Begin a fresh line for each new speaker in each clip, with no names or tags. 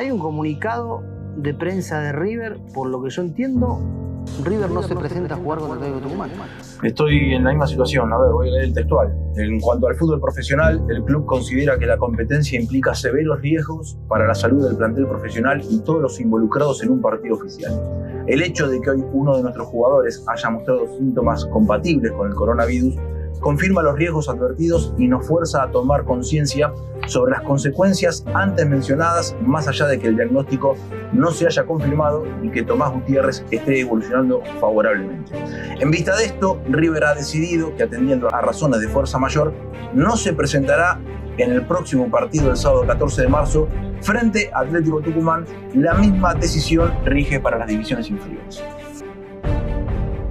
Hay un comunicado de prensa de River, por lo que yo entiendo, River no se presenta a jugar con el Atlético Tucumán.
Estoy en la misma situación, a ver, voy a leer el textual. En cuanto al fútbol profesional, el club considera que la competencia implica severos riesgos para la salud del plantel profesional y todos los involucrados en un partido oficial. El hecho de que hoy uno de nuestros jugadores haya mostrado síntomas compatibles con el coronavirus confirma los riesgos advertidos y nos fuerza a tomar conciencia sobre las consecuencias antes mencionadas, más allá de que el diagnóstico no se haya confirmado y que Tomás Gutiérrez esté evolucionando favorablemente. En vista de esto, River ha decidido que atendiendo a razones de fuerza mayor, no se presentará en el próximo partido del sábado 14 de marzo frente a Atlético Tucumán. La misma decisión rige para las divisiones inferiores.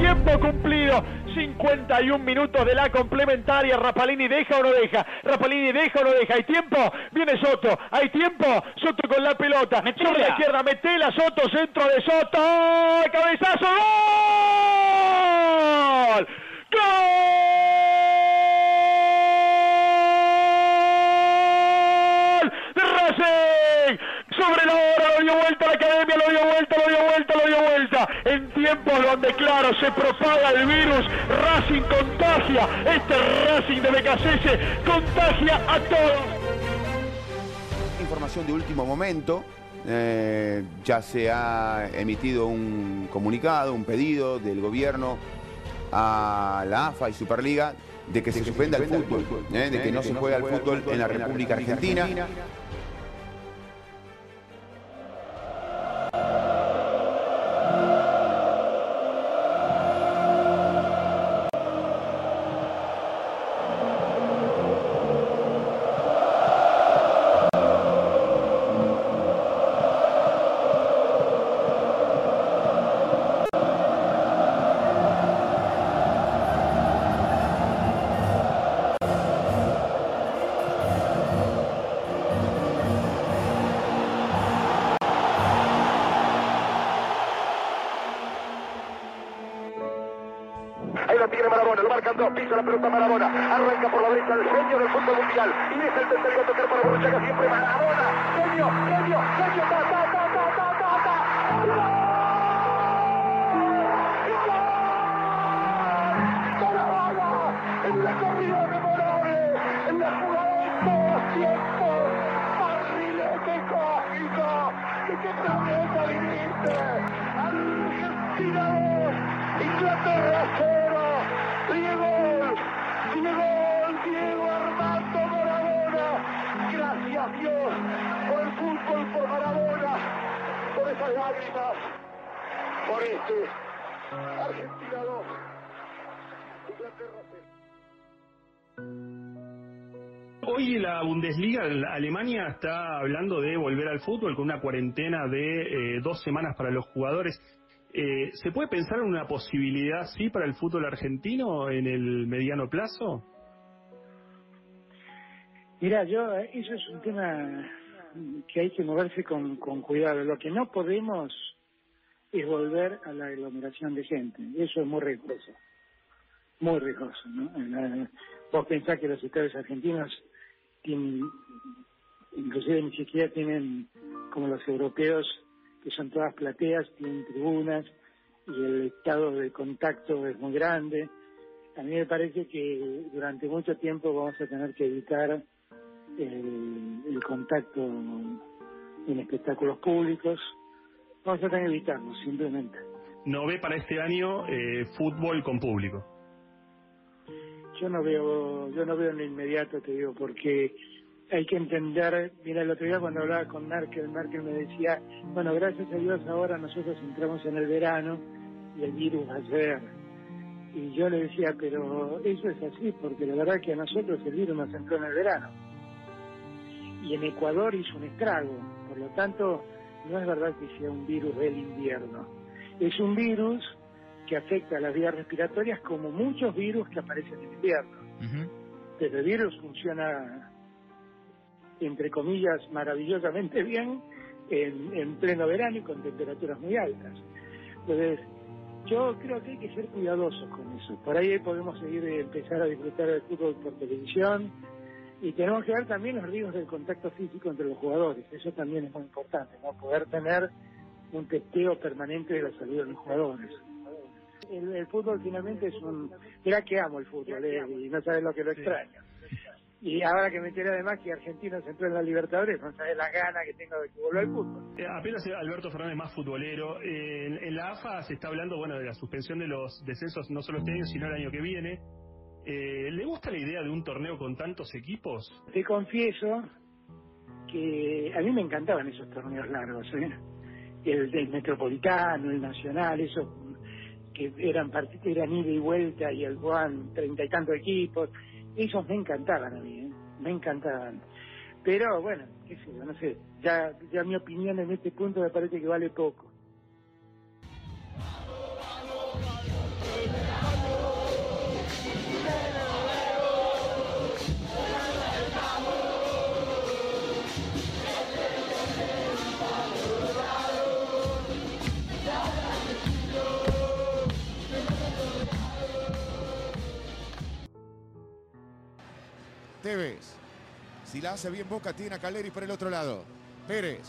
Tiempo cumplido. 51 minutos de la complementaria. Rapalini deja o no deja. Rapalini deja o no deja. Hay tiempo. Viene Soto. Hay tiempo. Soto con la pelota. Sobre la izquierda. Metela. Soto. Centro de Soto. Cabezazo. ¡Gol! Tiempos donde, claro, se propaga el virus, Racing contagia. Este Racing de Becasese contagia a todos.
Información de último momento. Eh, ya se ha emitido un comunicado, un pedido del gobierno a la AFA y Superliga de que se suspenda el fútbol, eh, de que no se juega el fútbol en la República Argentina.
Marabona, lo marcan dos, pisa la pelota Marabona, arranca por la derecha el genio del fútbol mundial, y es el tercero a tocar para Borruchaga, siempre Marabona, genio, genio, genio, ta, ta, ta, ta, ta, ta, ta. En la corrida de en la jugada de todos tiempos, barrilete cósmico, que planeta viviste, Argentina 2, Inglaterra 0, Diego, Diego, Diego Armando Maradona, gracias Dios por el fútbol, por Maradona, por esas lágrimas, por este, Argentina 2, Inglaterra 0.
Hoy la Bundesliga, Alemania, está hablando de volver al fútbol con una cuarentena de eh, dos semanas para los jugadores. Eh, ¿Se puede pensar en una posibilidad, sí, para el fútbol argentino en el mediano plazo?
Mira, yo, eh, eso es un tema que hay que moverse con, con cuidado. Lo que no podemos es volver a la aglomeración de gente. Eso es muy riesgoso. Muy riesgoso, ¿no? Eh, Vos pensás que los estados argentinos tienen, inclusive ni siquiera tienen, como los europeos, que son todas plateas, tienen tribunas y el estado de contacto es muy grande. A mí me parece que durante mucho tiempo vamos a tener que evitar el, el contacto en espectáculos públicos. Vamos a tener que evitarlo, simplemente.
¿No ve para este año eh, fútbol con público?
Yo no veo, yo no veo en lo inmediato, te digo, porque hay que entender, mira, el otro día cuando hablaba con Merkel, Merkel me decía, bueno, gracias a Dios ahora nosotros entramos en el verano y el virus va a ser. Y yo le decía, pero eso es así, porque la verdad que a nosotros el virus nos entró en el verano. Y en Ecuador hizo un estrago, por lo tanto, no es verdad que sea un virus del invierno. Es un virus que afecta a las vías respiratorias como muchos virus que aparecen en invierno. Pero el virus funciona, entre comillas, maravillosamente bien en, en pleno verano y con temperaturas muy altas. Entonces, yo creo que hay que ser cuidadosos con eso. Por ahí podemos seguir eh, empezar a disfrutar del fútbol por televisión, Y tenemos que ver también los riesgos del contacto físico entre los jugadores. Eso también es muy importante, ¿no? Poder tener un testeo permanente de la salud de los jugadores. El, fútbol finalmente es un... Mira que amo el fútbol, eh, y no sabes lo que lo extraño. Y ahora que me enteré además que Argentina se entró en la Libertadores, no sabes la gana que tengo de que vuelva al fútbol.
Eh, apenas Alberto Fernández más futbolero. Eh, en, la AFA se está hablando bueno de la suspensión de los descensos no solo este año, sino el año que viene. Eh, ¿Le gusta la idea de un torneo con tantos equipos?
Te confieso que a mí me encantaban esos torneos largos, ¿eh? el, del Metropolitano, el Nacional, eso que eran eran ida y vuelta y el Juan treinta y tantos equipos, esos me encantaban a mí, ¿eh? me encantaban. Pero bueno, qué sé yo, no sé, ya, ya mi opinión en este punto me parece que vale poco.
Tevez. Si la hace bien Boca, tiene a Caleri para el otro lado. Pérez.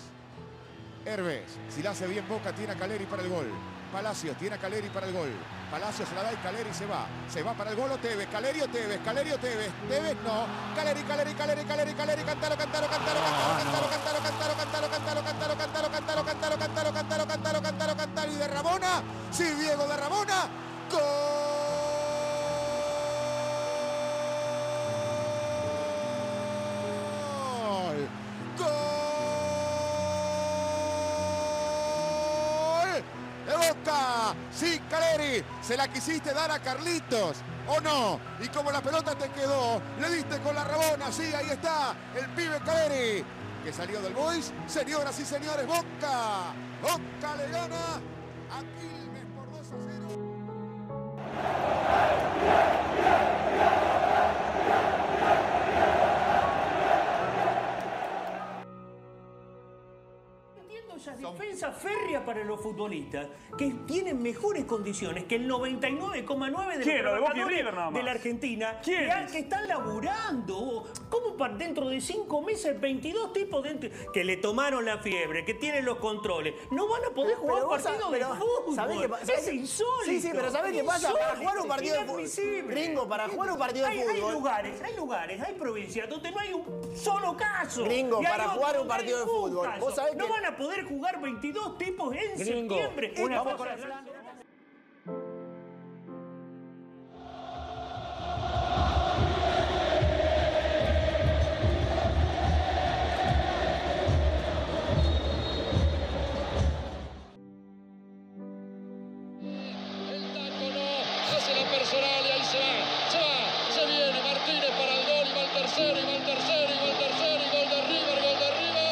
Herbes. Si la hace bien Boca, tiene a Caleri para el gol. Palacio tiene a Caleri para el gol. Palacio se la da y Caleri se va. Se va para el gol o Tevez. Caleri o Tevez. Caleri o Tevez. Tevez no. Caleri, Caleri, Caleri, Caleri, Caleri. Cantalo, cantalo, cantalo, cantalo, cantalo, cantalo, cantalo, cantalo, cantalo, cantalo, cantalo, cantalo, cantalo, cantalo, cantalo, cantalo, cantalo. Y de Ramona. Sí, Diego de Ramona. Sí, Caleri, se la quisiste dar a Carlitos, ¿o no? Y como la pelota te quedó, le diste con la rabona, sí, ahí está, el pibe Caleri, que salió del Boys. Señoras y señores, Boca, Boca le gana a
defensa férrea para los futbolistas que tienen mejores condiciones que el 99,9 de los de, la Argentina que, que, están laburando. ¿Cómo para dentro de cinco meses 22 tipos de, que le tomaron la fiebre, que tienen los controles, no van a poder jugar partidos de fútbol? es insólito.
Sí, sí, pero ¿sabes qué pasa? Para jugar un partido de fútbol. Gringo, para jugar un partido de fútbol.
Hay lugares, hay lugares, hay provincias donde no hay un solo caso.
Gringo, para jugar un partido de fútbol.
no van a poder jugar 22 tipos en septiembre. Una Vamos con tercero,
y gol tercero, gol tercero, gol de River, gol de River.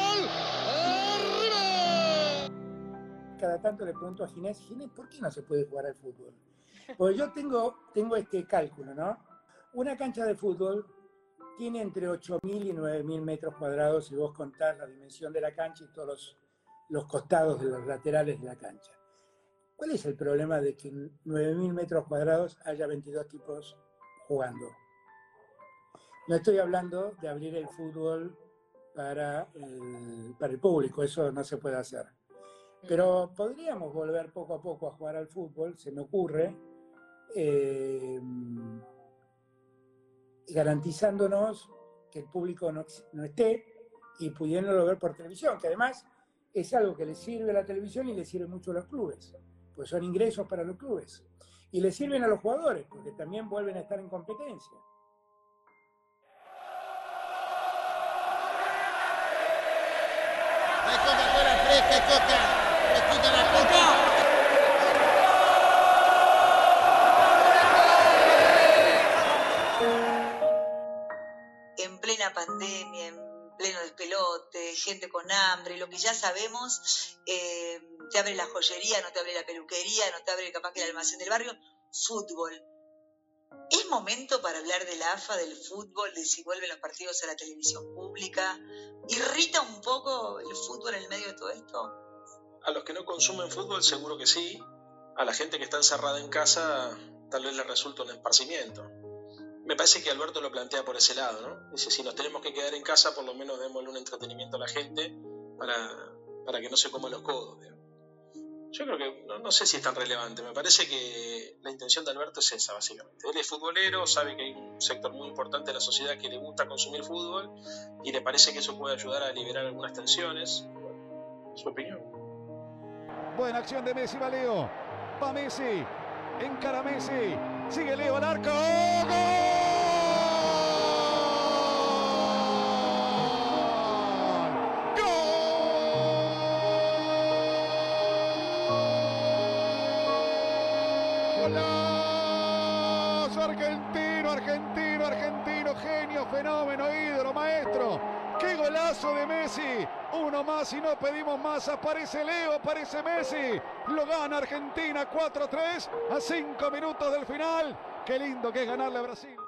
¡Gol! ¡Arriba!
Cada tanto le pregunto a Ginés, Ginés, ¿por qué no se puede jugar al fútbol? Pues yo tengo, tengo este cálculo, ¿no? Una cancha de fútbol tiene entre 8.000 y 9.000 metros cuadrados si vos contás la dimensión de la cancha y todos los, los costados de los laterales de la cancha. ¿Cuál es el problema de que en 9.000 metros cuadrados haya 22 tipos jugando? No estoy hablando de abrir el fútbol para el, para el público, eso no se puede hacer. Pero podríamos volver poco a poco a jugar al fútbol, se me ocurre, eh, garantizándonos que el público no, esté y pudiéndolo ver por televisión, que además es algo que le sirve a la televisión y le sirve mucho a los clubes, pues son ingresos para los clubes. Y le sirven a los jugadores, porque también vuelven a estar en competencia.
En plena pandemia, en pleno despelote, gente con hambre, lo que ya sabemos, eh, te abre la joyería, no te abre la peluquería, no te abre capaz que el almacén del barrio, fútbol. ¿Es momento para hablar del AFA, del fútbol, de si vuelven los partidos a la televisión pública? ¿Irrita un poco el fútbol en el medio de todo esto?
A los que no consumen fútbol seguro que sí. A la gente que está encerrada en casa tal vez le resulta un esparcimiento. Me parece que Alberto lo plantea por ese lado, ¿no? Dice, si nos tenemos que quedar en casa, por lo menos démosle un entretenimiento a la gente para, para que no se coma los codos. Yo creo que no, sé si es tan relevante. Me parece que la intención de Alberto es esa, básicamente. Él es futbolero, sabe que hay un sector muy importante de la sociedad que le gusta consumir fútbol y le parece que eso puede ayudar a liberar algunas tensiones. Su opinión.
Buena acción de Messi, va Leo. Va Messi. Encara Messi. Sigue Leo al arco. ¡Gol! argentino, argentino, argentino, genio, fenómeno, ídolo, maestro. ¡Qué golazo de Messi! Uno más y no pedimos más. Aparece Leo, aparece Messi. Lo gana Argentina 4-3 a 5 minutos del final. Qué lindo que es ganarle a Brasil.